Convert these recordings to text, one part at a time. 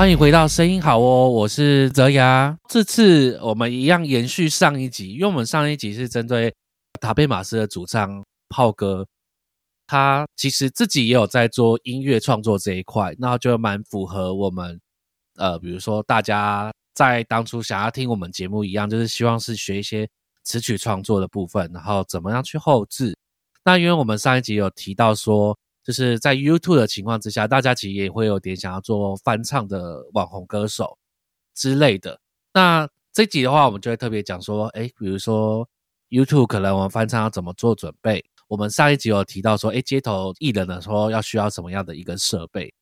欢迎回到声音好哦，我是泽牙。这次我们一样延续上一集，因为我们上一集是针对塔贝马斯的主唱炮哥，他其实自己也有在做音乐创作这一块，那就蛮符合我们呃，比如说大家在当初想要听我们节目一样，就是希望是学一些词曲创作的部分，然后怎么样去后置。那因为我们上一集有提到说。就是在 YouTube 的情况之下，大家其实也会有点想要做翻唱的网红歌手之类的。那这集的话，我们就会特别讲说，哎，比如说 YouTube 可能我们翻唱要怎么做准备。我们上一集有提到说，哎，街头艺人的说要需要什么样的一个设备。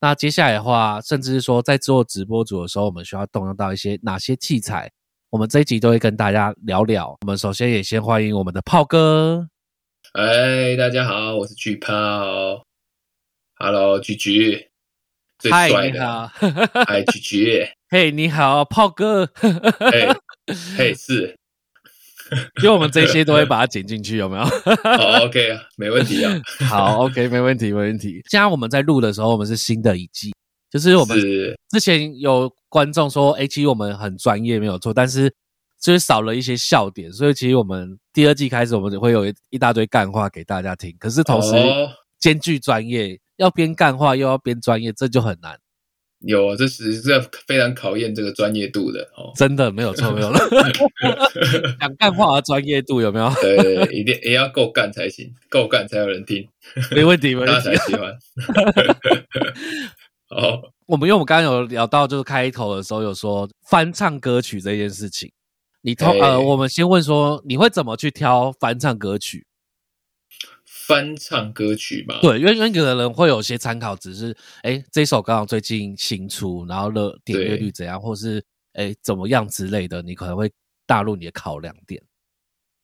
那接下来的话，甚至是说在做直播组的时候，我们需要动用到一些哪些器材？我们这一集都会跟大家聊聊。我们首先也先欢迎我们的炮哥。哎，大家好，我是巨炮，Hello，菊菊，最帅的，嗨，菊菊，嘿，你好，炮哥，嘿，嘿，是，因为我们这些都会把它剪进去，有没有？好，OK 啊，没问题啊，好，OK，没问题，没问题。现在我们在录的时候，我们是新的一季，就是我们之前有观众说，哎，其实我们很专业，没有错，但是。就是少了一些笑点，所以其实我们第二季开始，我们会有一一大堆干话给大家听。可是同时兼具专业，要边干话又要边专业，这就很难。有，这是这非常考验这个专业度的哦。真的没有错，没有了。讲干话的专业度有没有？对，一定也要够干才行，够干才有人听。没问题，没问题，大家才喜欢。哦，我们因为我们刚刚有聊到，就是开头的时候有说翻唱歌曲这件事情。你挑呃，我们先问说，你会怎么去挑翻唱歌曲？翻唱歌曲嘛，对，因为因为有的人会有些参考，只是哎，这首刚好最近新出，然后的点阅率怎样，或是哎怎么样之类的，你可能会纳入你的考量点。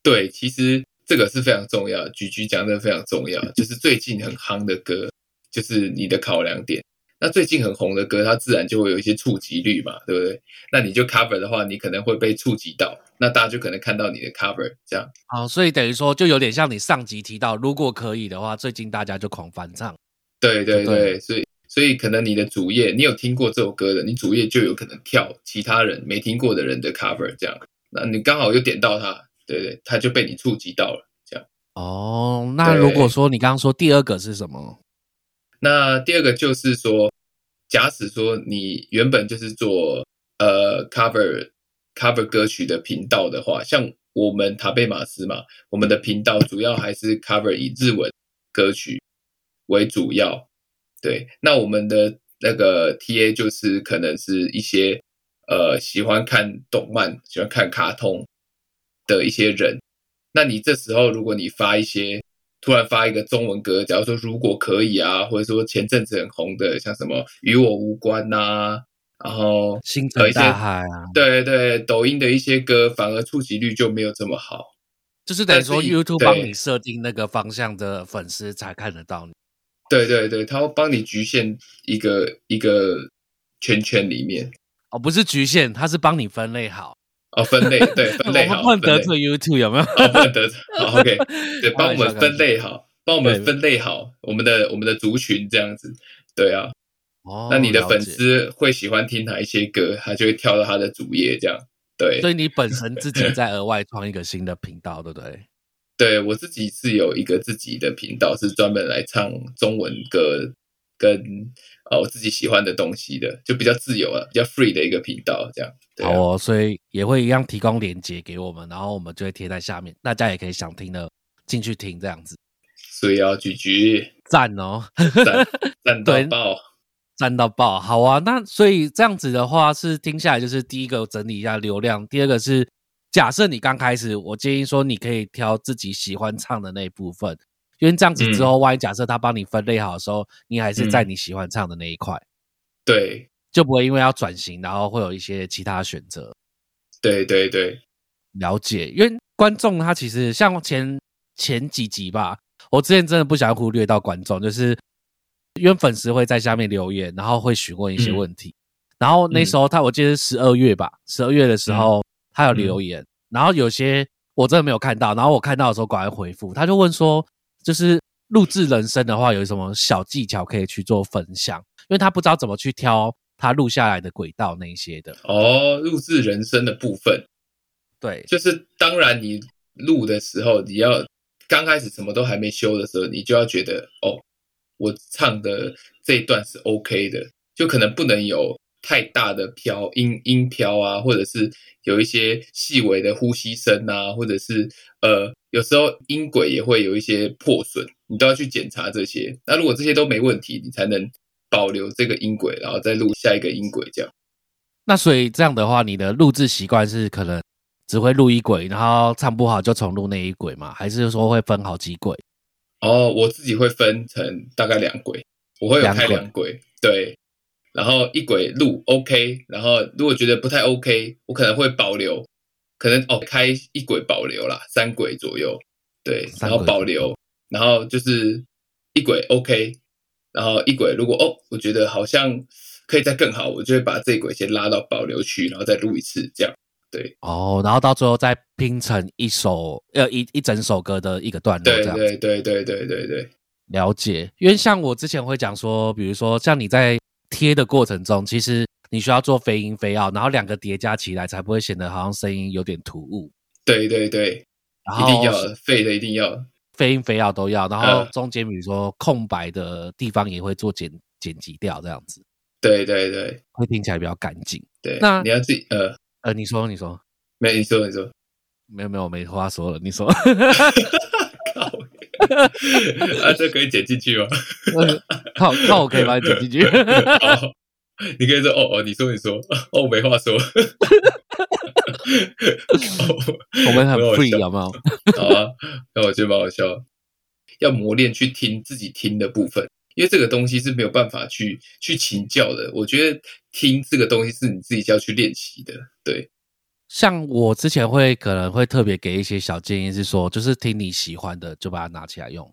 对，其实这个是非常重要，菊菊讲的非常重要，就是最近很夯的歌，就是你的考量点。那最近很红的歌，它自然就会有一些触及率嘛，对不对？那你就 cover 的话，你可能会被触及到，那大家就可能看到你的 cover 这样。好，所以等于说，就有点像你上集提到，如果可以的话，最近大家就狂翻唱。对对对，所以所以可能你的主页，你有听过这首歌的，你主页就有可能跳其他人没听过的人的 cover 这样。那你刚好又点到他，对对，他就被你触及到了这样。哦，那如果说你刚刚说第二个是什么？那第二个就是说，假使说你原本就是做呃 cover cover 歌曲的频道的话，像我们塔贝马斯嘛，我们的频道主要还是 cover 以日文歌曲为主要。对，那我们的那个 TA 就是可能是一些呃喜欢看动漫、喜欢看卡通的一些人。那你这时候如果你发一些。突然发一个中文歌，假如说如果可以啊，或者说前阵子很红的，像什么与我无关呐，然后星辰大海啊，对对，抖音的一些歌反而触及率就没有这么好，就是等于说 YouTube 帮你设定那个方向的粉丝才看得到你。对对对，他会帮你局限一个一个圈圈里面。哦，不是局限，他是帮你分类好。哦，分类对 分类好，不能得罪 YouTube 有没有？哦，不能得罪。好，OK，对，帮我们分类好，帮我们分类好我们的我们的族群这样子。对啊，哦，那你的粉丝会喜欢听哪一些歌，他就会跳到他的主页这样。对，所以你本身自己在 额外创一个新的频道，对不对？对我自己是有一个自己的频道，是专门来唱中文歌跟。呃，我自己喜欢的东西的，就比较自由了，比较 free 的一个频道，这样。好哦，所以也会一样提供链接给我们，然后我们就会贴在下面，大家也可以想听的进去听这样子。所以要咀嚼赞哦，赞 赞到爆，赞到爆。好啊，那所以这样子的话，是听下来就是第一个整理一下流量，第二个是假设你刚开始，我建议说你可以挑自己喜欢唱的那一部分。因为这样子之后，万一假设他帮你分类好的时候，你还是在你喜欢唱的那一块，对，就不会因为要转型，然后会有一些其他选择。对对对，了解。因为观众他其实像前前几集吧，我之前真的不想忽略到观众，就是因为粉丝会在下面留言，然后会询问一些问题。然后那时候他我记得是十二月吧，十二月的时候他有留言，然后有些我真的没有看到，然后我看到的时候赶快回复，他就问说。就是录制人声的话，有什么小技巧可以去做分享？因为他不知道怎么去挑他录下来的轨道那一些的。哦，录制人声的部分，对，就是当然你录的时候，你要刚开始什么都还没修的时候，你就要觉得哦，我唱的这一段是 OK 的，就可能不能有太大的飘音音飘啊，或者是有一些细微的呼吸声啊，或者是呃，有时候音轨也会有一些破损，你都要去检查这些。那如果这些都没问题，你才能保留这个音轨，然后再录下一个音轨这样。那所以这样的话，你的录制习惯是可能只会录一轨，然后唱不好就重录那一轨吗？还是说会分好几轨？哦，我自己会分成大概两轨，我会有开两轨，对，然后一轨录 OK，然后如果觉得不太 OK，我可能会保留，可能哦开一轨保留啦，三轨左右，对，然后保留，然后就是一轨 OK，然后一轨如果哦我觉得好像可以再更好，我就会把这一轨先拉到保留区，然后再录一次，这样。对。哦，然后到最后再拼成一首呃一一整首歌的一个段落，这样对对对对对对，了解。因为像我之前会讲说，比如说像你在贴的过程中，其实你需要做飞音飞 out，然后两个叠加起来才不会显得好像声音有点突兀。对对对，然一定要废的一定要，飞音飞 out 都要，然后嗯中间比如说空白的地方也会做剪剪辑掉，这样子对对对会听起来比较干净。对，那你要自己呃，呃，你说你说没你说你说，没有没有，我没话说了，你说。靠，啊这可以剪进去吗？靠靠，我可以把它剪进去。好，你可以说哦哦，你说你说，哦我没话说，我们很很好 free 笑有没有？好啊，那我觉得蛮好笑。要磨练去听自己听的部分，因为这个东西是没有办法去去请教的。我觉得听这个东西是你自己要去练习的。对，像我之前会可能会特别给一些小建议，是说就是听你喜欢的就把它拿起来用。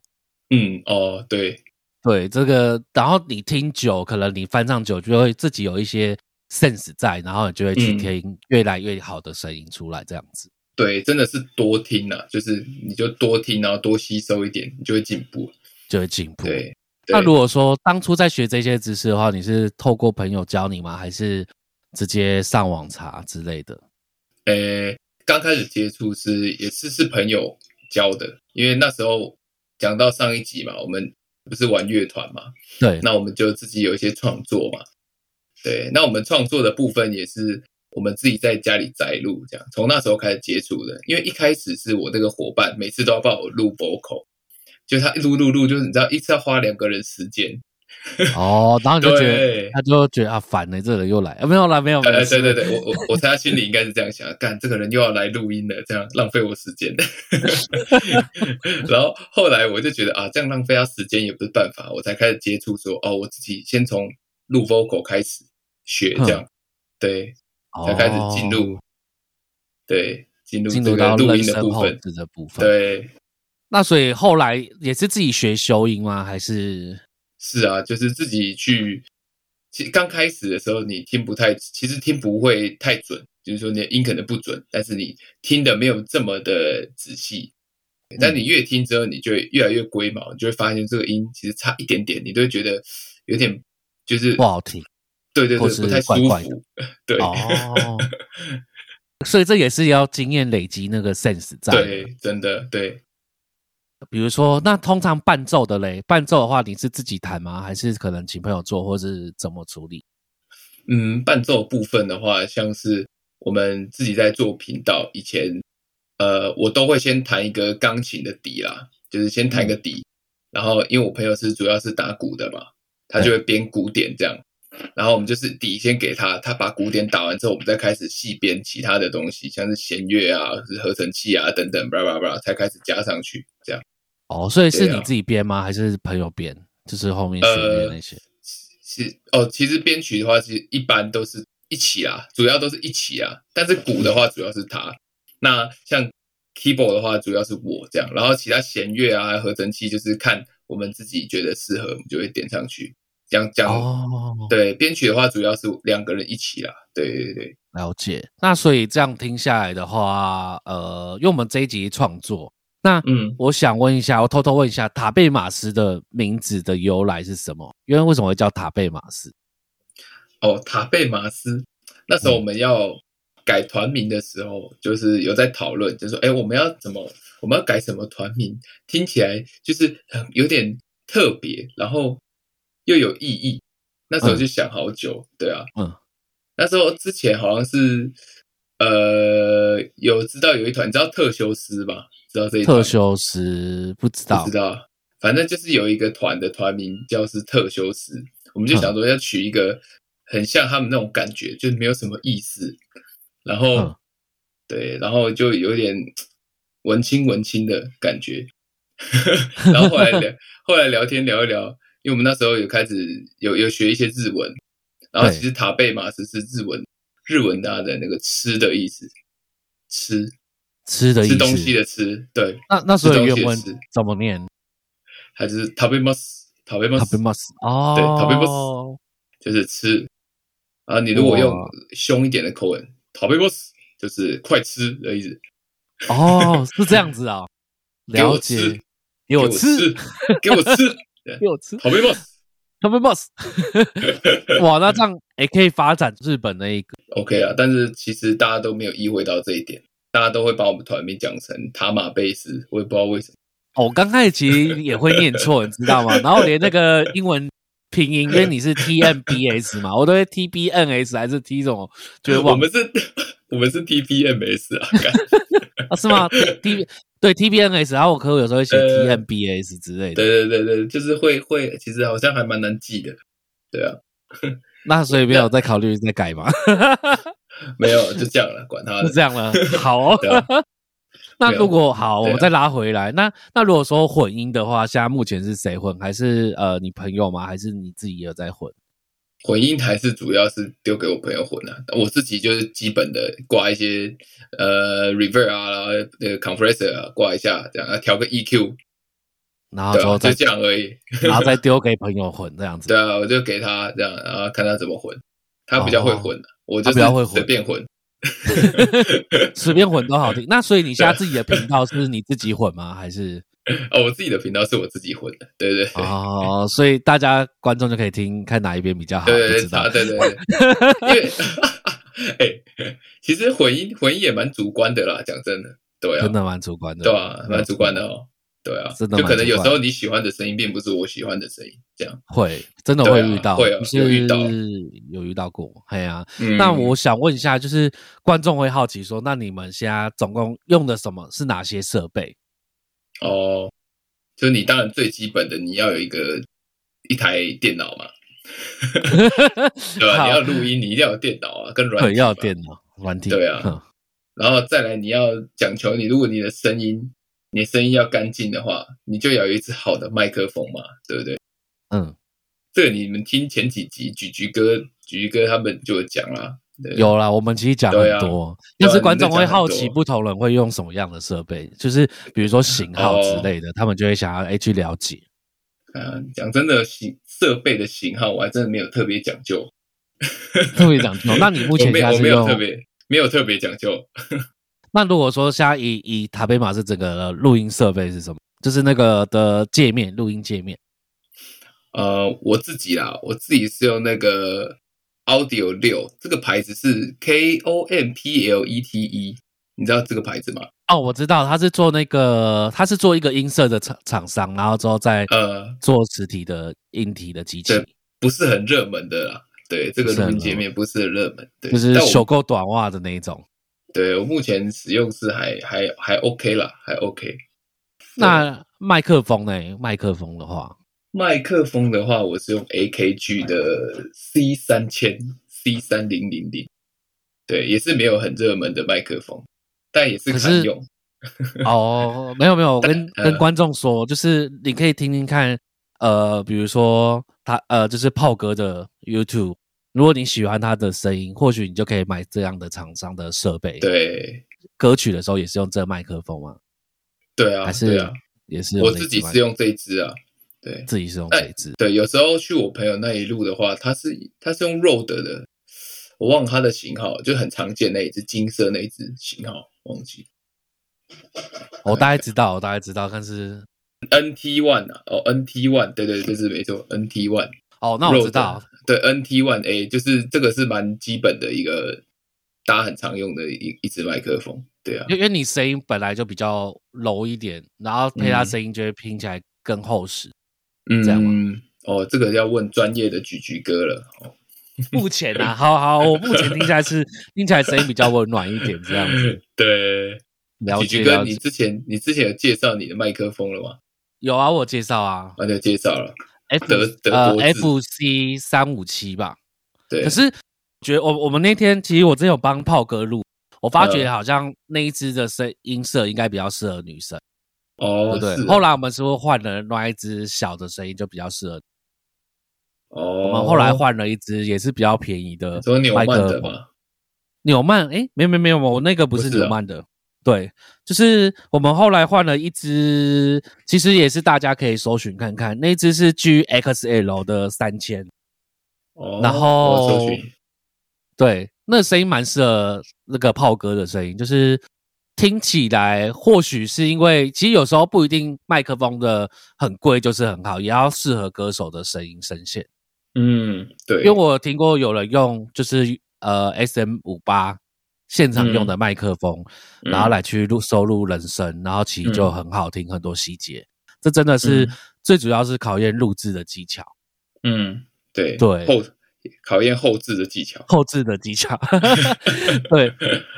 嗯，哦，对，对这个，然后你听久，可能你翻唱久，就会自己有一些 sense 在，然后你就会去嗯听越来越好的声音出来，这样子对，真的是多听啊，就是你就多听，然后多吸收一点，你就会进步。就会进步。对，那如果说当初在学这些知识的话，你是透过朋友教你吗？还是直接上网查之类的？呃，刚开始接触是也是是朋友教的，因为那时候讲到上一集嘛，我们不是玩乐团嘛，对，那我们就自己有一些创作嘛。对，那我们创作的部分也是我们自己在家里摘录，这样从那时候开始接触的。因为一开始是我那个伙伴每次都要帮我录 vocal，就他一录录录，就是你知道一次要花两个人时间。哦，然后你就觉得，他就觉得啊烦了，这人又来，啊、没有啦，没有，没有，呃，对对对，我我我猜他心里应该是这样想，干这个人又要来录音了，这样浪费我时间。然后后来我就觉得啊，这样浪费他时间也不是办法，我才开始接触说，哦，我自己先从录 vocal 开始学，这样，对，才开始进入，对，进入这个录音的部分，置的部分。，对，那所以后来也是自己学修音吗？还是是啊，就是自己去。其实刚开始的时候，你听不太，其实听不会太准，就是说你的音可能不准，但是你听的没有这么的仔细。但你越听之后，你就会越来越龟毛，你就会发现这个音其实差一点点，你都会觉得有点就是不好听？对对对，不太舒怪怪的服。对、哦，所以这也是要经验累积那个 sense 在。，对，真的对。比如说，那通常伴奏的嘞，伴奏的话，你是自己弹吗？还是可能请朋友做，或是怎么处理？嗯，伴奏部分的话，像是我们自己在做频道以前，呃，我都会先弹一个钢琴的底啦，就是先弹个底，然后因为我朋友是主要是打鼓的嘛，他就会编鼓点这样，然后我们就是底先给他，他把鼓点打完之后，我们再开始细编其他的东西，像是弦乐啊、是合成器啊等等，巴拉巴拉，才开始加上去这样。哦，所以是你自己编吗？还是朋友编？就是后面弦乐那些。是哦，其实编曲的话，其实一般都是一起啊，主要都是一起啊。但是鼓的话，主要是他。那像 keyboard 的话，主要是我这样。然后其他弦乐啊、合成器，就是看我们自己觉得适合，我们就会点上去。这样这样，哦，对编曲的话，主要是两个人一起啦。对对对，了解。那所以这样听下来的话，呃，因为我们这一集创作，那嗯，我想问一下，我偷偷问一下，塔贝马斯的名字的由来是什么？因为为什么会叫塔贝马斯？哦，塔贝马斯。那时候我们要改团名的时候，就是有在讨论，就是说，哎，我们要怎么，我们要改什么团名？听起来就是很有点特别，然后又有意义。那时候就想好久，对啊，嗯，那时候之前好像是，呃，有知道有一团，你知道特修斯吧？知道这一团？特修斯不知道。不知，道，反正就是有一个团的团名叫是特修斯，我们就想说要取一个很像他们那种感觉，就是没有什么意思，然后、嗯。对，然后就有点 文青文青的感觉，然后后来聊 后来聊天聊一聊，因为我们那时候有开始有有学一些日文，然后对其实塔贝马斯是日文日文它的那个吃的意思，吃吃的意思。吃东西的吃，对，那那时候吃的原文东西的吃怎么念？还是食べます食べます食べます哦，对食べます就是吃。啊，你如果用哇凶一点的口吻，食べます就是快吃的意思。哦，是这样子啊，给我了解吃，给给我吃，吃，给我吃，给我吃， 食べます。食べます。哇，那这样也可以发展日本的一个 OK 啊，但是其实大家都没有意会到这一点，大家都会把我们团名讲成塔马贝斯，我也不知道为什么。哦，我刚开始其实也会念错，你知道吗？然后连那个英文拼音，因为你是 T M B S 嘛，我都会 T B N S 还是 T 什么，就会忘我们是，我们是 TPMS 啊，干啊是吗？T T 对 T B N S，然后我可能有时候会写呃 T M B S 之类的，对对对对，就是会会，其实好像还蛮难记的。对啊，那所以没有再考虑再改嘛？没有就这样了，管他的。是这样了，好哦啊。那如果好，我们再拉回来，那那如果说混音的话，现在目前是谁混？还是呃你朋友吗？还是你自己也有在混？混音台是主要是丢给我朋友混啊，我自己就是基本的挂一些呃 reverb 啊，然后那个 compressor 啊挂一下，这样啊调个 EQ，然后之后再就这样而已。然后再丢给朋友混这样子。对啊，我就给他这样，然后看他怎么混，他比较会混、啊我就比较会混是随便混。随便混都好听。那所以你现在自己的频道是你自己混吗？还是 哦，我自己的频道是我自己混的，对对对。哦？所以大家观众就可以听看哪一边比较好，对对对。对对对，因为 哎、其实混音混音也蛮主观的啦，讲真的，对啊，真的蛮主观的，对啊，蛮主观的哦，对啊，真的就可能有时候你喜欢的声音并不是我喜欢的声音，这样，会真的会遇到，会啊有遇到 有遇到过，嘿呀、嗯，那我想问一下，就是观众会好奇说，那你们现在总共用的什么是哪些设备？哦，就你当然最基本的，你要有一个一台电脑嘛，对吧？好。你要录音，你一定要有电脑啊，跟软对，体嘛。要有电脑软体，对啊。然后再来，你要讲求你，如果你的声音，你的声音要干净的话，你就要有一支好的麦克风嘛，对不对？嗯，这个你们听前几集，菊菊哥、菊菊哥他们就有讲啦，对有啦，我们其实讲很多，但是观众会好奇不同人会用什么样的设备，就是比如说型号之类的，他们就会想要哎去了解。啊，讲真的，型设备的型号我还真的没有特别讲究，特别讲究。那你目前没有特别没有特别讲究。那如果说现在以以塔贝马是整个录音设备是什么？就是那个的界面，录音界面。呃，我自己啦，我自己是用那个 Audio 六，这个牌子是 K O M P L E T E，你知道这个牌子吗？哦，我知道，他是做那个，他是做一个音色的厂厂商，然后之后再呃，做实体的音体的机器，对不是很热门的啦。对，这个录音界面不是很热门，对，就是手够短袜的那一种。对我目前使用是还还还 OK 啦，还 OK。那麦克风呢？麦克风的话，麦克风的话，我是用 AKG 的 C 三千 C 三零零零，对，也是没有很热门的麦克风，但也是可是堪用。哦，没有没有，我跟呃跟观众说，就是你可以听听看，呃，比如说他呃，就是炮哥的 YouTube，如果你喜欢他的声音，或许你就可以买这样的厂商的设备。，对歌曲的时候也是用这麦克风吗？对啊，还是对啊，也是我自己是用这一支啊，对。自己是用哎这一支。对，有时候去我朋友那一路的话，他是他是用 Rode 的，我忘了它的型号，就很常见那一只金色那一只型号，忘记。我大概知道，我大概知道，但是 NT One 啊，哦 NT One，对对，就是没错，NT One。哦，那我知道，对 NT One A 就是这个是蛮基本的一个大家很常用的一一支麦克风，对啊，因为你声音本来就比较柔一点，然后配它声音就会听起来更厚实，嗯，这样吗？哦，这个要问专业的举举哥了。哦，目前啊，好好，我目前听起来是听起来声音比较温暖一点，这样子。对，了解。哥，你之前你之前有介绍你的麦克风了吗？有啊，我介绍啊，我就介绍了。F 德德呃 F C 三五七吧。对。可是觉得我我们那天其实我真有帮炮哥录，我发觉好像那一只的声音色应该比较适合女生。哦，对对。后来我们是不是换了另外一只小的声音就比较适合？哦，我们后来换了一只也是比较便宜的麦克风。纽曼，哎，没有没有没有，我那个不是纽曼的，对，就是我们后来换了一只，其实也是大家可以搜寻看看，那只是 GXL 的三千，哦，然后对，那声音蛮适合那个炮哥的声音，就是听起来或许是因为，其实有时候不一定麦克风的很贵就是很好，也要适合歌手的声音声线。嗯，对，因为我听过有人用就是呃 S M 五八现场用的麦克风，然后来去录收录人声，然后其实就很好听，很多细节，这真的是最主要是考验录制的技巧。嗯，对。对，后考验后置的技巧，后置的技巧。对，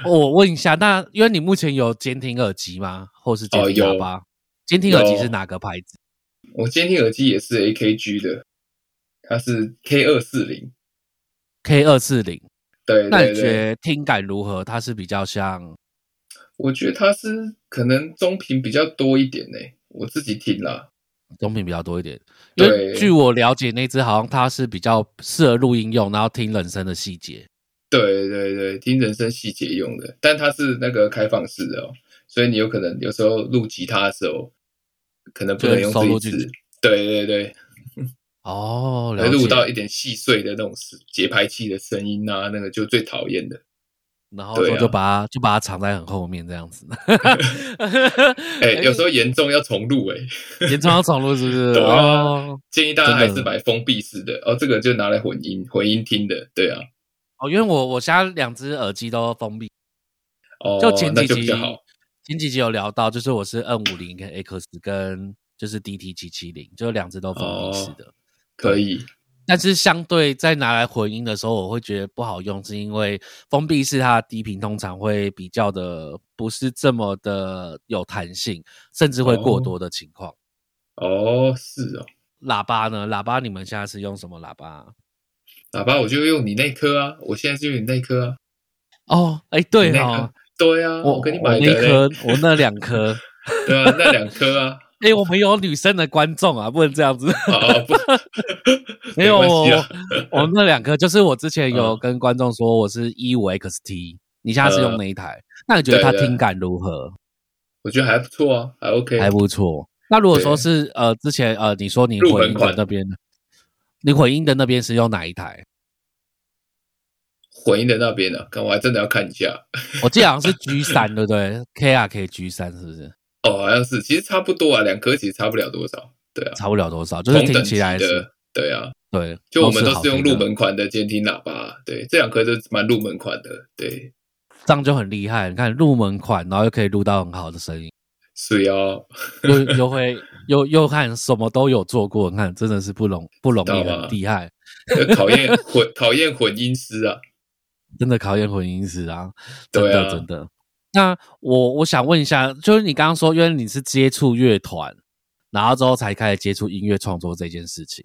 我问一下，那因为你目前有监听耳机吗？或是监听喇叭？监听耳机是哪个牌子？我监听耳机也是 A K G 的。它是 K 二四零，K 二四零，对，那你觉得听感如何？它是比较像，我觉得它是可能中频比较多一点呢。我自己听了，中频比较多一点。对，据我了解，那只好像它是比较适合录音用，然后听人声的细节。对对对，听人声细节用的，但它是那个开放式的哦，所以你有可能有时候录吉他的时候，可能不能用这一支。对对对。哦，能录到一点细碎的那种节拍器的声音啊，那个就最讨厌的。然后就把它就把它藏在很后面这样子。哎，有时候严重要重录，哎，严重要重录是不是？哦，建议大家还是买封闭式的哦，这个就拿来混音混音听的，对啊。哦，因为我我家两只耳机都封闭。哦，就前几集好。前几集有聊到，就是我是 N 五零跟 X 跟就是 DT 七七零，就两只都封闭式的。可以，但是相对在拿来混音的时候，我会觉得不好用，是因为封闭式它的低频通常会比较的不是这么的有弹性，甚至会过多的情况。哦，是哦。喇叭呢？喇叭你们现在是用什么喇叭？喇叭我就用你那颗啊，我现在就用你那颗啊。哦，哎，对哦，对啊，我给你买那颗，我那两颗，对啊，那两颗啊。哎，我们有女生的观众啊，不能这样子。没有，我那两个就是我之前有跟观众说，我是一五 XT，你现在是用哪一台？那你觉得它听感如何？我觉得还不错啊，还 OK，还不错。那如果说是呃，之前呃，你说你混音的那边，你混音的那边是用哪一台？混音的那边呢？看我还真的要看一下。我记得好像是 G 三，对不对？KRK G 三是不是？哦，好像是，其实差不多啊，两颗其实差不了多少，对啊，差不了多少，就是听起来的，对啊，对，就我们都是用入门款的监听喇叭，对，这两颗就蛮入门款的，对，这样就很厉害，你看入门款，然后又可以录到很好的声音，是哦，又又会又又看什么都有做过，你看真的是不容不容易，很厉害，考验 混考验混音师啊，真的考验混音师啊，真的真的。那我我想问一下，就是你刚刚说，因为你是接触乐团，然后之后才开始接触音乐创作这件事情。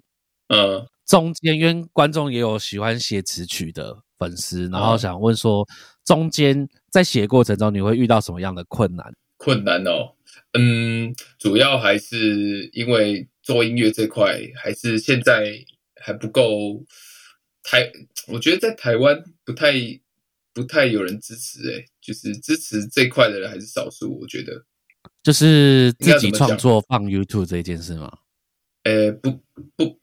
嗯，中间因为观众也有喜欢写词曲的粉丝，然后想问说，中间在写过程中你会遇到什么样的困难？困难哦，嗯，主要还是因为做音乐这块，还是现在还不够台，我觉得在台湾不太。不太有人支持哎，就是支持这块的人还是少数，我觉得就是自己创作放 YouTube 这件事吗？呃，不不，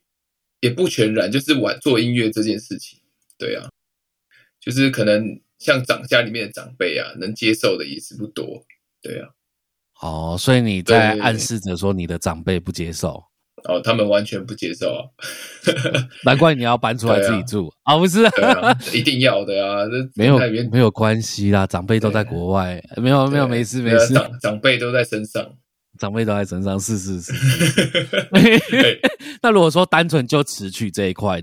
也不全然，就是玩做音乐这件事情，对啊，就是可能像长家里面的长辈啊，能接受的也是不多，对啊。哦，所以你在暗示着说你的长辈不接受？哦，他们完全不接受啊，难怪你要搬出来自己住啊！不是，一定要的啊！这 没有没有关系啦，长辈都在国外，没有没有没事没事，长长辈都在身上，长辈都在身上，是是是。那如果说单纯就词曲这一块，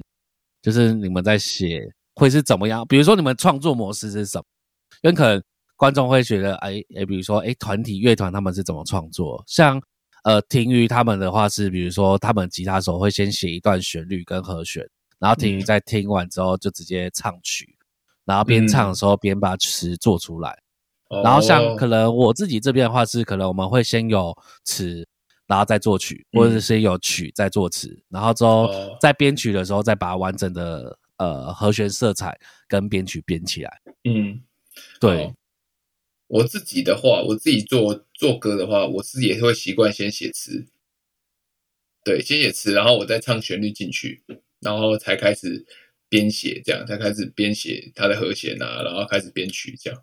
就是你们在写会是怎么样？比如说你们创作模式是什么？因为可能观众会觉得，哎哎，比如说哎，团体乐团他们是怎么创作？像。呃，听于他们的话是，比如说他们吉他手会先写一段旋律跟和弦，然后听于在听完之后就直接唱曲，然后边唱的时候边把词做出来。然后像可能我自己这边的话是，可能我们会先有词，然后再作曲，或者是先有曲再作词，然后之后在编曲的时候再把完整的呃和弦色彩跟编曲编起来。嗯，对。我自己的话，我自己做做歌的话，我自己也会习惯先写词，对，先写词，然后我再唱旋律进去，然后才开始编写，这样才开始编写它的和弦啊，然后开始编曲这样。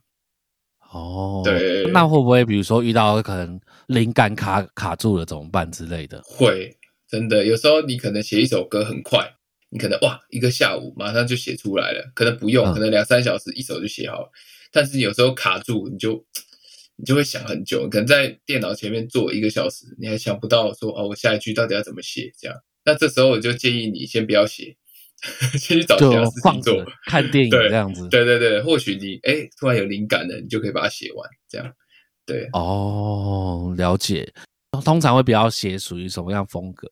哦，对，那会不会比如说遇到可能灵感卡卡住了怎么办之类的？会，真的，有时候你可能写一首歌很快，你可能哇一个下午马上就写出来了，可能不用，可能两三小时一首就写好了。但是有时候卡住，你就你就会想很久，可能在电脑前面坐一个小时，你还想不到说哦，我下一句到底要怎么写？这样，那这时候我就建议你先不要写，先去找其他事情做，看电影这样子。对对对，或许你哎突然有灵感了，你就可以把它写完。这样，对哦，了解。通常会比较写属于什么样风格？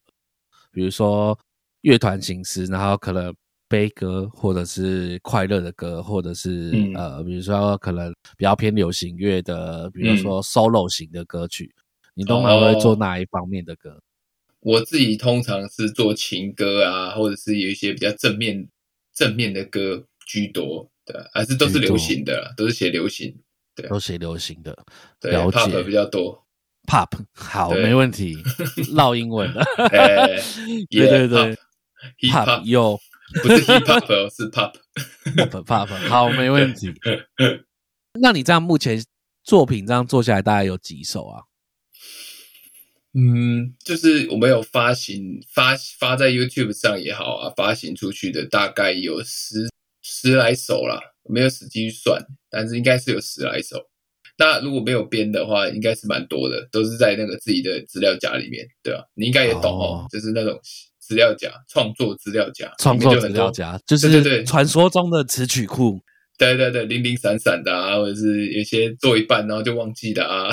比如说乐团形式，然后可能。悲歌，或者是快乐的歌，或者是呃，比如说可能比较偏流行乐的，比如说 solo 型的歌曲，你通常会做哪一方面的歌？我自己通常是做情歌啊，或者是有一些比较正面正面的歌居多，对，还是都是流行的，都是写流行，对，都写流行的，对，pop 比较多，pop 好，没问题，绕英文的，对对对，pop 有。不是 hip hop，是 pop，pop pop。好，没问题。那你这样目前作品这样做下来，大概有几首啊？嗯，就是我们有发行发发在 YouTube 上也好啊，发行出去的大概有十十来首啦，没有死机算，但是应该是有十来首。那如果没有编的话，应该是蛮多的，都是在那个自己的资料夹里面，对啊？你应该也懂哦，就是那种。资料夹，创作资料夹，创作资料夹，就是对对传说中的词曲库，对对对，零零散散的啊，或者是有些做一半然后就忘记的啊，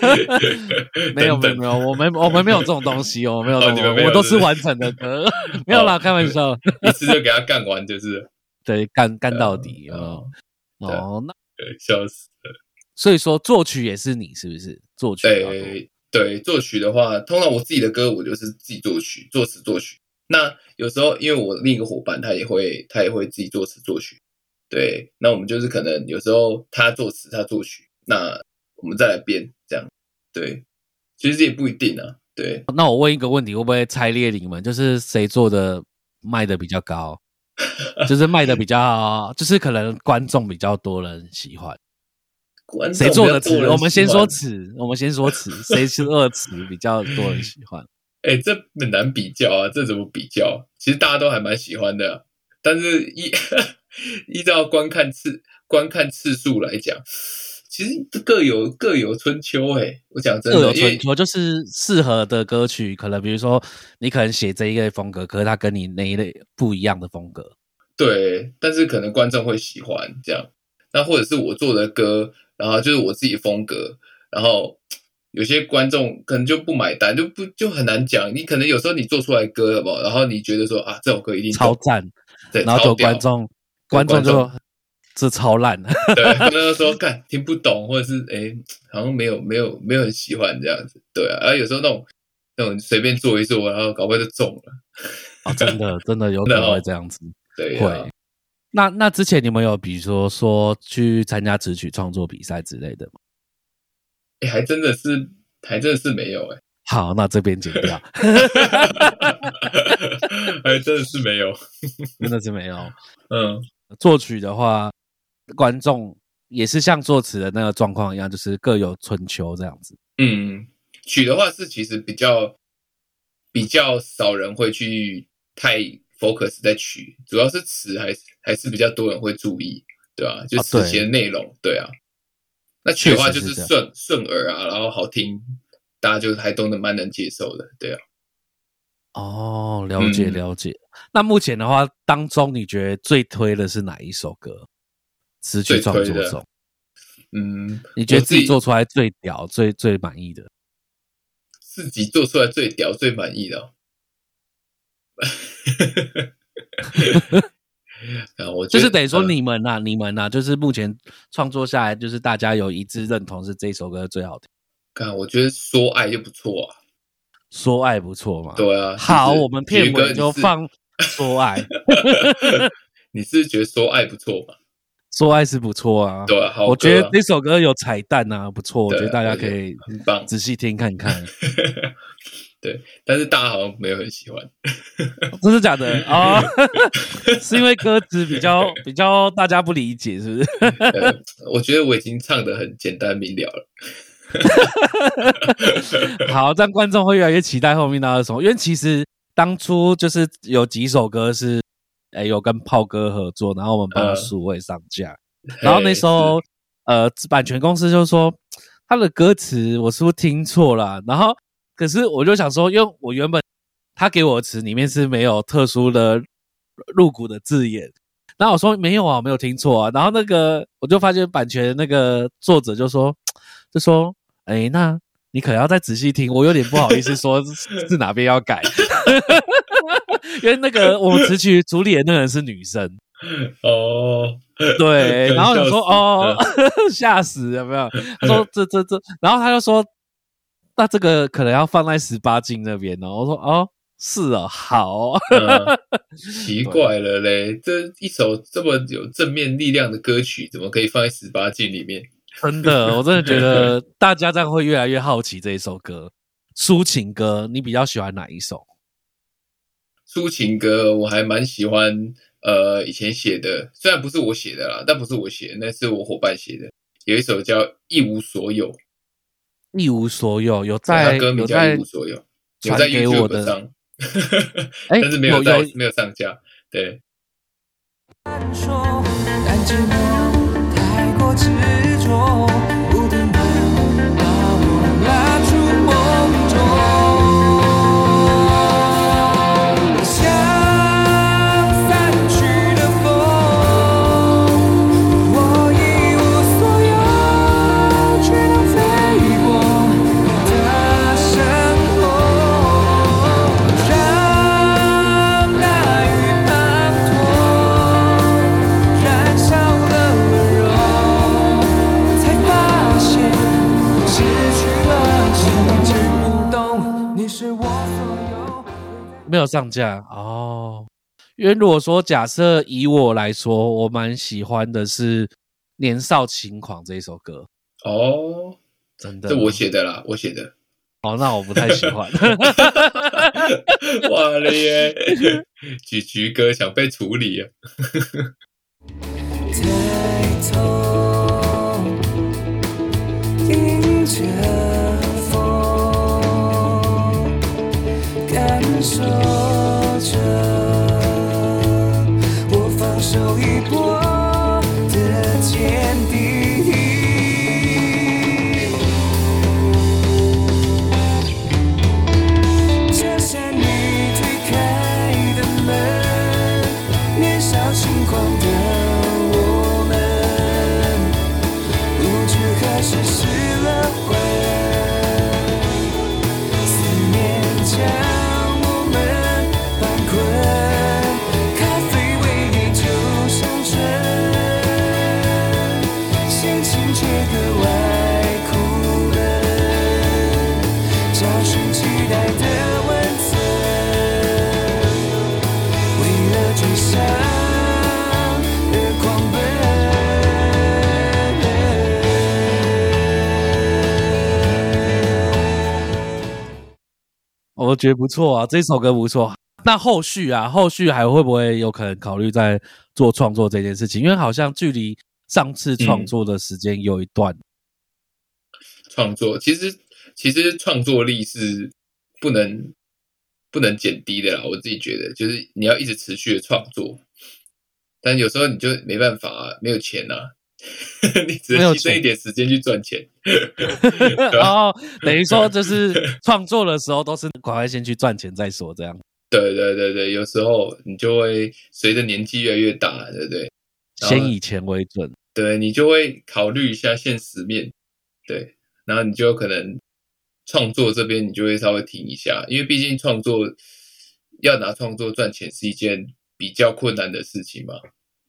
没有没有没有，我们我们没有这种东西哦，没有，我都是完成的歌，没有啦，开玩笑，一次就给他干完，就是对干干到底哦哦，那对笑死了，所以说作曲也是你是不是？作曲？对作曲的话，通常我自己的歌我就是自己作曲、作词、作曲。那有时候因为我另一个伙伴他也会他也会自己作词作曲，对。那我们就是可能有时候他作词他作曲，那我们再来编这样。对，其实也不一定啊。对。那我问一个问题，会不会拆裂你们？就是谁做的卖的比较高？就是卖的比较，就是可能观众比较多人喜欢。谁做的词？我们先说词，我们先说词，谁是二词比较多人喜欢？哎，这很难比较啊，这怎么比较？其实大家都还蛮喜欢的，但是依 依照观看次观看次数来讲，其实各有各有春秋。哎，我讲真的，各有春秋，就是适合的歌曲，可能比如说你可能写这一类风格，可是它跟你那一类不一样的风格。对，但是可能观众会喜欢这样，那或者是我做的歌。然后就是我自己风格，然后有些观众可能就不买单，就不就很难讲。你可能有时候你做出来歌好不好？然后你觉得说啊，这首歌一定超赞，对，然后有观众观众就这超烂，对，观众说看听不懂，或者是哎，好像没有没有没有很喜欢这样子，对啊。然后有时候那种那种随便做一做，然后搞不好就中了。哦，真的真的有 可能会这样子，对，会。那那之前你们有比如说说去参加词曲创作比赛之类的吗？哎，还真的是，还真的是没有哎。好，那这边剪掉。还真的是没有，真的是没有。嗯，作曲的话，观众也是像作词的那个状况一样，就是各有春秋这样子。嗯，曲的话是其实比较比较少人会去太 focus 在曲，主要是词还是还是比较多人会注意，对吧、就啊词写的内容，对啊。那曲的话就是顺顺耳啊，然后好听，大家就还都能蛮能接受的，对啊。哦，了解嗯了解。那目前的话，当中你觉得最推的是哪一首歌？词曲创作中，嗯，你觉得自己做出来最屌、最最满意的？自己做出来最屌、最满意的哦、啊，我就是等于说嗯你们呐、你们呐、就是目前创作下来，就是大家有一致认同是这首歌最好听，看，我觉得说爱就不错啊，说爱不错嘛。对啊。好，就是我们片尾就放说爱，你是觉得说爱不错吗？说爱是不错啊。对啊，好我觉得这首歌有彩蛋啊，不错，我觉得大家可以很棒仔细听看看。对，但是大家好像没有很喜欢。真的假的啊？是因为歌词比较比较大家不理解，是不是？呃我觉得我已经唱的很简单明了了。好，这样观众会越来越期待后面的什么，因为其实当初就是有几首歌是，哎、有跟炮哥合作，然后我们帮他嗯数位上架，然后那时候呃版权公司就说他的歌词我是不是听错了啊？然后可是我就想说，因为我原本他给我的词里面是没有特殊的入股的字眼。然后我说没有啊，我没有听错啊。然后那个我就发现版权那个作者就说，就说，哎，那你可能要再仔细听，我有点不好意思说是是哪边要改，因为那个我们词曲主理的那个人是女生，哦，对，然后你说哦，吓死有没有？他说这这这，然后他就说，那这个可能要放在十八禁那边哦。我说哦，是哦，好，嗯 奇怪了嘞，这一首这么有正面力量的歌曲，怎么可以放在十八禁里面？真的，我真的觉得大家这样会越来越好奇这一首歌。抒情歌，你比较喜欢哪一首？抒情歌我还蛮喜欢，呃，以前写的，虽然不是我写的啦，但不是我写的，那是我伙伴写的。有一首叫《一无所有》，一无所有，有在有歌名叫《在一无所有》，有在传给我 YouTube 的，上，哎 但是没有在有有没有上架。对，说，但寂寞太过执着，有上架哦。因为如果说假设以我来说，我蛮喜欢的是《年少轻狂》这一首歌，哦，真的。这我写的啦，我写的。哦，那我不太喜欢。哇了耶！橘橘哥想被处理啊！抬头，迎着说着我放手一搏的坚定。我觉得不错啊，这首歌不错。那后续啊，后续还会不会有可能考虑在做创作这件事情？因为好像距离上次创作的时间有一段。创作其实其实创作力是不能不能减低的啦。我自己觉得，就是你要一直持续的创作，但有时候你就没办法、啊，没有钱呐、你只没有钱能牺牲一点时间去赚钱。然后等于说就是创作的时候都是赶快先去赚钱再说，这样。对对对对，有时候你就会随着年纪越来越大，对不对？先以钱为准。对你就会考虑一下现实面，对，然后你就可能创作这边你就会稍微停一下，因为毕竟创作要拿创作赚钱是一件比较困难的事情嘛，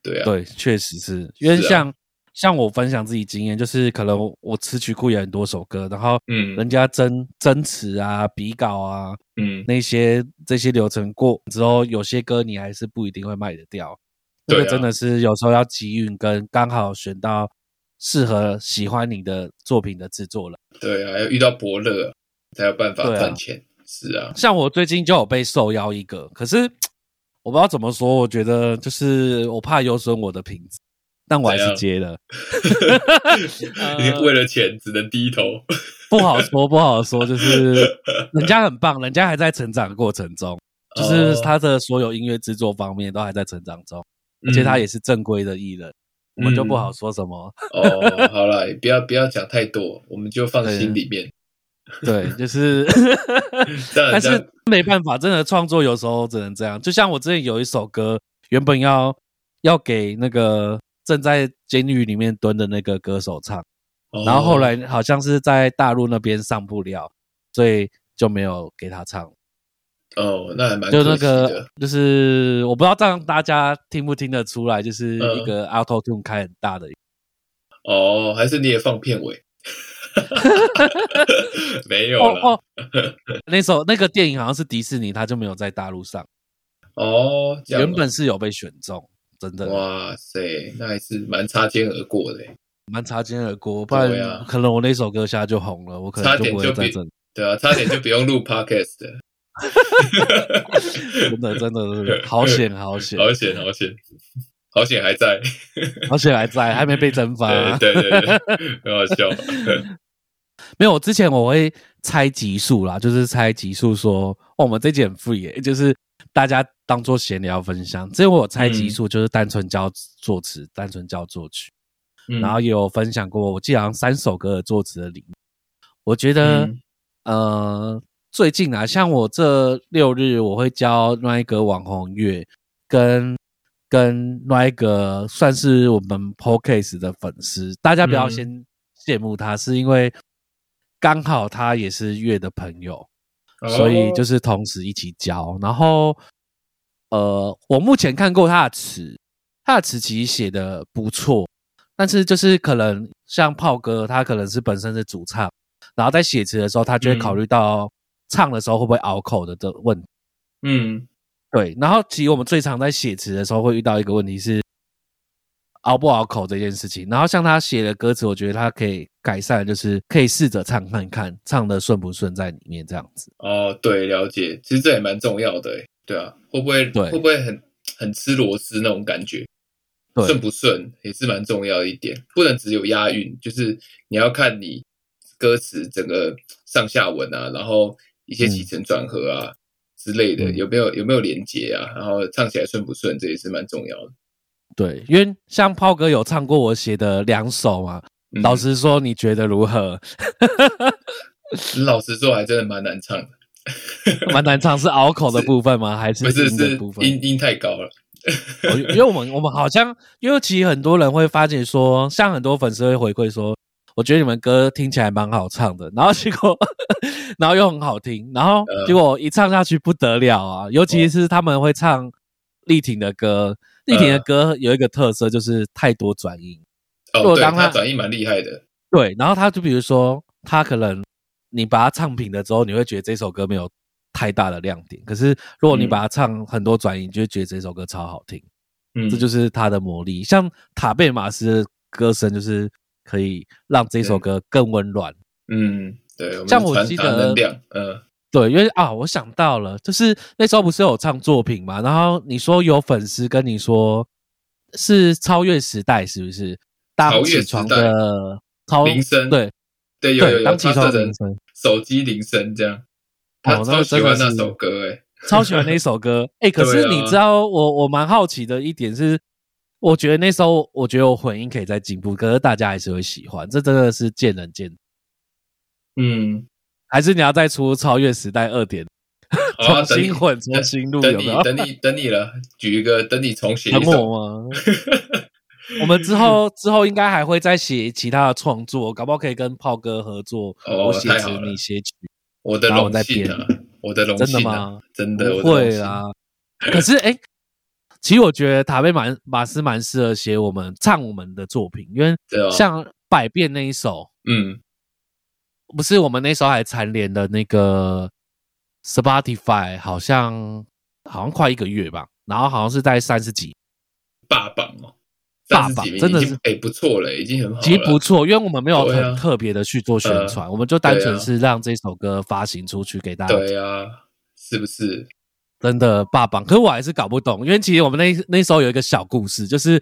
对啊，对，确实是。因为是啊。像、像我分享自己经验，就是可能我我词曲库也很多首歌，然后嗯人家争争词啊、比稿啊嗯，那些这些流程过之后，有些歌你还是不一定会卖得掉。这啊个真的是有时候要机运，跟刚好选到适合喜欢你的作品的制作人。对啊，要遇到伯乐才有办法赚钱，是啊，像我最近就有被受邀一个，可是 我不知道怎么说，我觉得就是我怕有损我的品质，但我还是接了。为了钱只能低头，不好说，不好说，就是人家很棒，人家还在成长的过程中，就是哦他的所有音乐制作方面都还在成长中，而且他也是正规的艺人，我们就不好说什么。哦，好了，不要不要讲太多，我们就放心里面。对，就是 但是没办法，真的创作有时候只能这样。就像我之前有一首歌，原本要要给那个正在监狱里面蹲的那个歌手唱，哦。然后后来好像是在大陆那边上不了，所以就没有给他唱。哦，那还蛮就那个，就是我不知道这样大家听不听得出来，就是嗯。一个 Auto Tune 开很大的，哦，还是你也放片尾？没有了哦哦，那首那个电影好像是迪士尼，他就没有在大陆上，哦原本是有被选中，真的。哇塞，那还是蛮擦肩而过的欸，蛮擦肩而过，不然可能我那首歌现在就红了，我可能就不会在这里，对啊，差点就不用录 podcast 的，真的真的是好险好险，好险好险，好险还在，好险还在，还没被蒸发。对对对对，很好笑，没有，之前我会猜集数啦，就是猜集数说，哦，我们这集很 free 耶，就是大家当做闲聊分享。之前我有猜集数，就是单纯教作词，单纯教作曲，嗯然后也有分享过，我记得好像三首歌的作词的理念。我觉得，嗯呃，最近啊，像我这六日我会教另外一个网红乐，跟跟另外一个算是我们 Podcast 的粉丝，大家不要嗯先羡慕他，是因为刚好他也是乐的朋友，所以就是是同时一起教。然后，呃，我目前看过他的词，他的词其实写的不错，但是就是可能像炮哥，他可能是本身是主唱，然后在写词的时候，他就会考虑到唱的时候会不会拗口的的问题。嗯对，然后其实我们最常在写词的时候会遇到一个问题是拗不拗口这件事情。然后像他写的歌词，我觉得他可以改善，就是可以试着唱看看，唱的顺不顺在里面这样子。哦，对，了解，其实这也蛮重要的欸，对啊，会不会对会不会很很吃螺丝那种感觉？对顺不顺也是蛮重要的一点，不能只有押韵，就是你要看你歌词整个上下文啊，然后一些起承转合啊、之类的，嗯有没有有没有连接啊，然后唱起来顺不顺，这也是蛮重要的。对，因为像炮哥有唱过我写的两首嘛，嗯老实说，你觉得如何？老实说，还真的蛮难唱的，蛮难唱，是拗口的部分吗？还是不是是音的部分？音音太高了。哦因为我们我们好像，因为其实很多人会发现说，像很多粉丝会回馈说，我觉得你们歌听起来蛮好唱的，然后结果，然后又很好听，然后呃结果一唱下去不得了啊！尤其是他们会唱丽婷的歌，丽婷的歌有一个特色就是太多转音，如哦，对，果当他他转音蛮厉害的。对，然后他就比如说，他可能你把它唱平了之后，你会觉得这首歌没有太大的亮点。可是如果你嗯把它唱很多转音，你就会觉得这首歌超好听。嗯，这就是它的魔力。像塔贝马斯的歌声，就是可以让这首歌更温暖。嗯，对，像我记得达能量，嗯，对，因为啊，我想到了，就是那时候不是有唱作品嘛，然后你说有粉丝跟你说是超越时代，是不是？当超越起床的超铃声对对，有有对，有，当起他设成床铃声。手机铃声这样，他超喜欢那首歌，哎，超喜欢那一首歌。哎、可是你知道我我蛮好奇的一点是，我觉得那时候我觉得我混音可以再进步，可是大家还是会喜欢，这真的是见仁见智。嗯，还是你要再出超越时代二点，重新混重新录等有没有你等你等你了，举一个等你重写 等一首。我吗？我们之后之后应该还会再写其他的创作，搞不好可以跟炮哥合作，哦我写词你写曲，我的荣幸啊，我的荣真的幸啊吗，真的，我不的会啊。可是哎、其实我觉得塔贝马马斯蛮适合写我们唱我们的作品，因为像百变那一首，嗯，不是我们那时候还蝉联的那个 Spotify，好像好像快一个月吧，然后好像是在三十几，霸榜哦，霸30几名榜真的是哎不错了，已经很好了。其实不错，因为我们没有很特别的去做宣传，我们就单纯是让这首歌发行出去给大家。对啊，是不是？真的霸榜，可是我还是搞不懂，因为其实我们那那时候有一个小故事，就是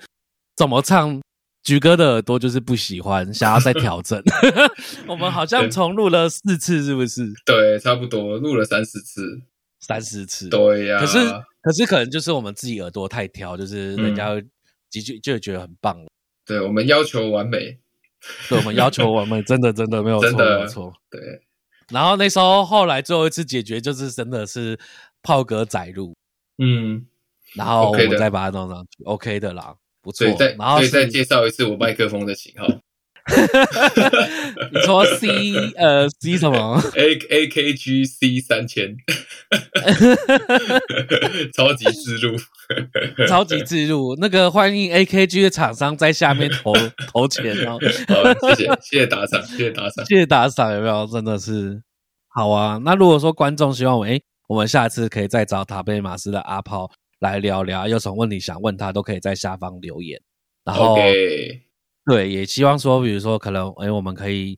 怎么唱。菊哥的耳朵就是不喜欢，想要再调整。我们好像重录了四次，是不是？对，差不多录了三四次。三四次。对呀，可是可是可能就是我们自己耳朵太挑，就是人家会就就就觉得很棒。对我们要求完美，对我们要求完美 真的真的没有错真的没有错。对，然后那时候后来最后一次解决就是真的是炮哥载入，嗯，然后我再把它弄上去，OK 的啦，不错。然后再介绍一次我麦克风的型号 你说 C 呃 C 什么？，A A K G C 三千，超级自录，超级自入，那个欢迎 AKG 的厂商在下面投投钱哦。好，谢谢谢谢打赏，谢谢打赏。谢谢打赏，有没有？真的是好啊。那如果说观众希望我，诶，我们下次可以再找塔贝马斯的阿炮来聊聊，有什么问题想问他，都可以在下方留言。然后对，也希望说，比如说可能，哎，我们可以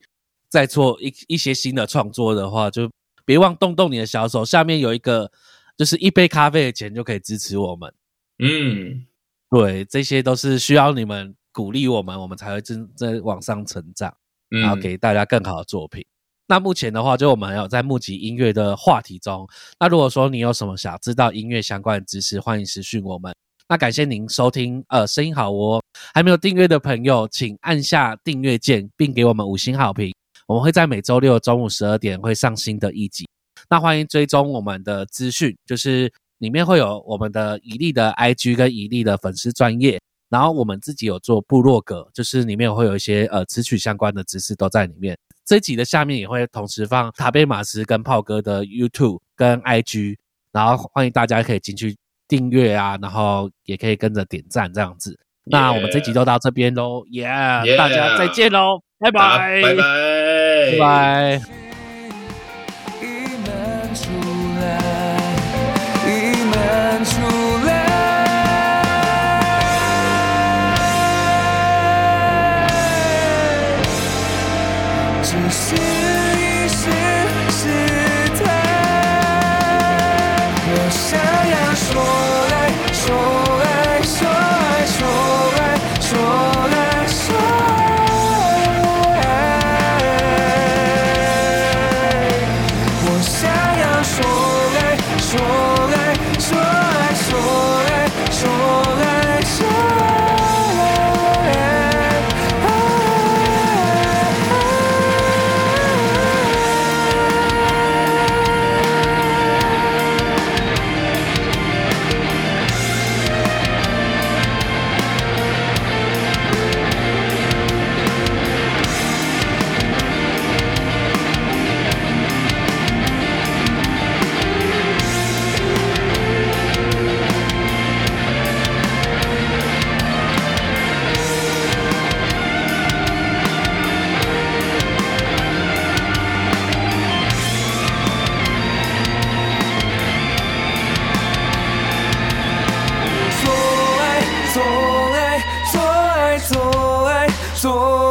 再做一一些新的创作的话，就别忘动动你的小手，下面有一个就是一杯咖啡的钱就可以支持我们。嗯，对，这些都是需要你们鼓励我们，我们才会真在往上成长。然后嗯，给大家更好的作品。那目前的话，就我们还有在募集音乐的话题中。那如果说你有什么想知道音乐相关的知识，欢迎私讯我们。那感谢您收听，呃，声音好哦。还没有订阅的朋友，请按下订阅键，并给我们五星好评。我们会在每周六中午十二点会上新的一集。那欢迎追踪我们的资讯，就是里面会有我们的以利的 IG 跟以利的粉丝专业，然后我们自己有做部落格，就是里面会有一些呃词曲相关的知识都在里面。这集的下面也会同时放塔贝马斯跟炮哥的 YouTube 跟 IG，然后欢迎大家可以进去订阅啊，然后也可以跟着点赞这样子。那我们这集就到这边喽，耶、Yeah 大家再见喽，拜拜，拜拜，拜拜。已满出来，已满出来，只是这样说そ。